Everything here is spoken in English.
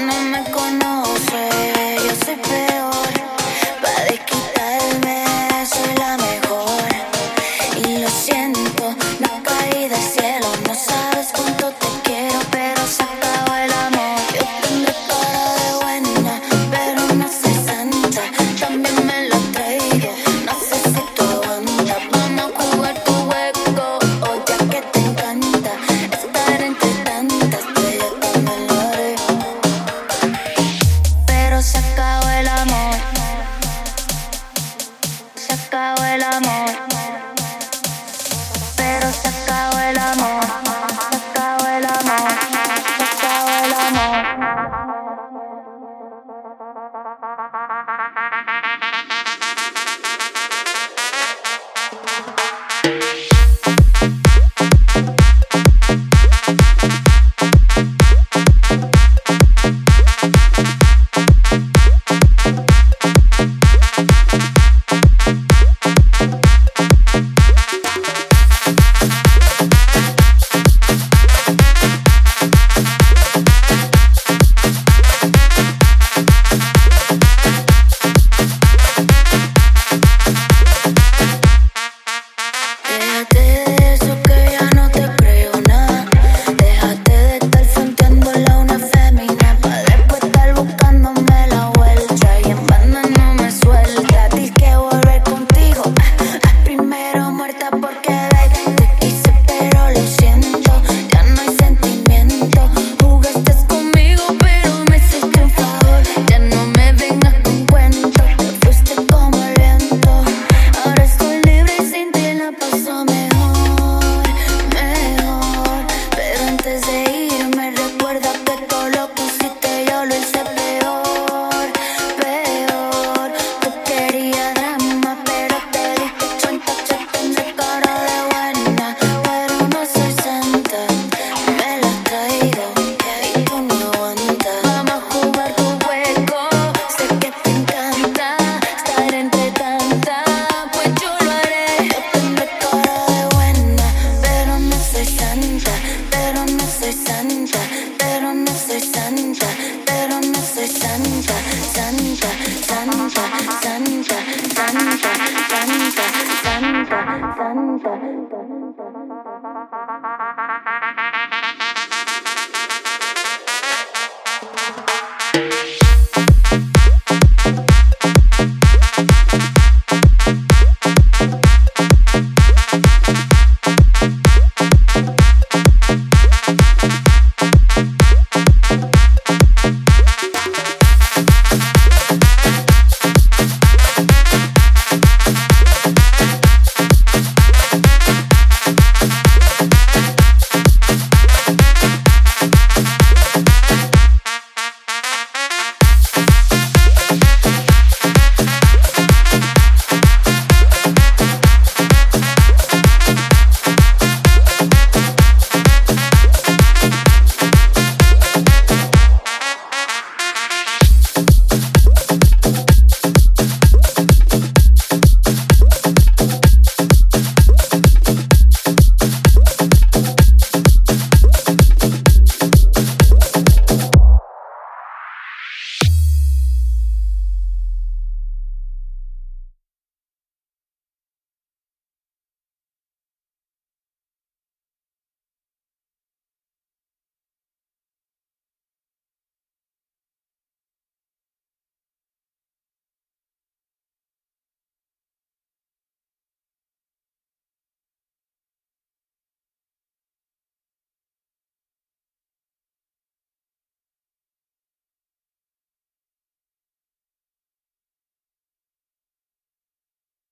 No me conoces. Uh-huh. Santa, santa, santa, santa.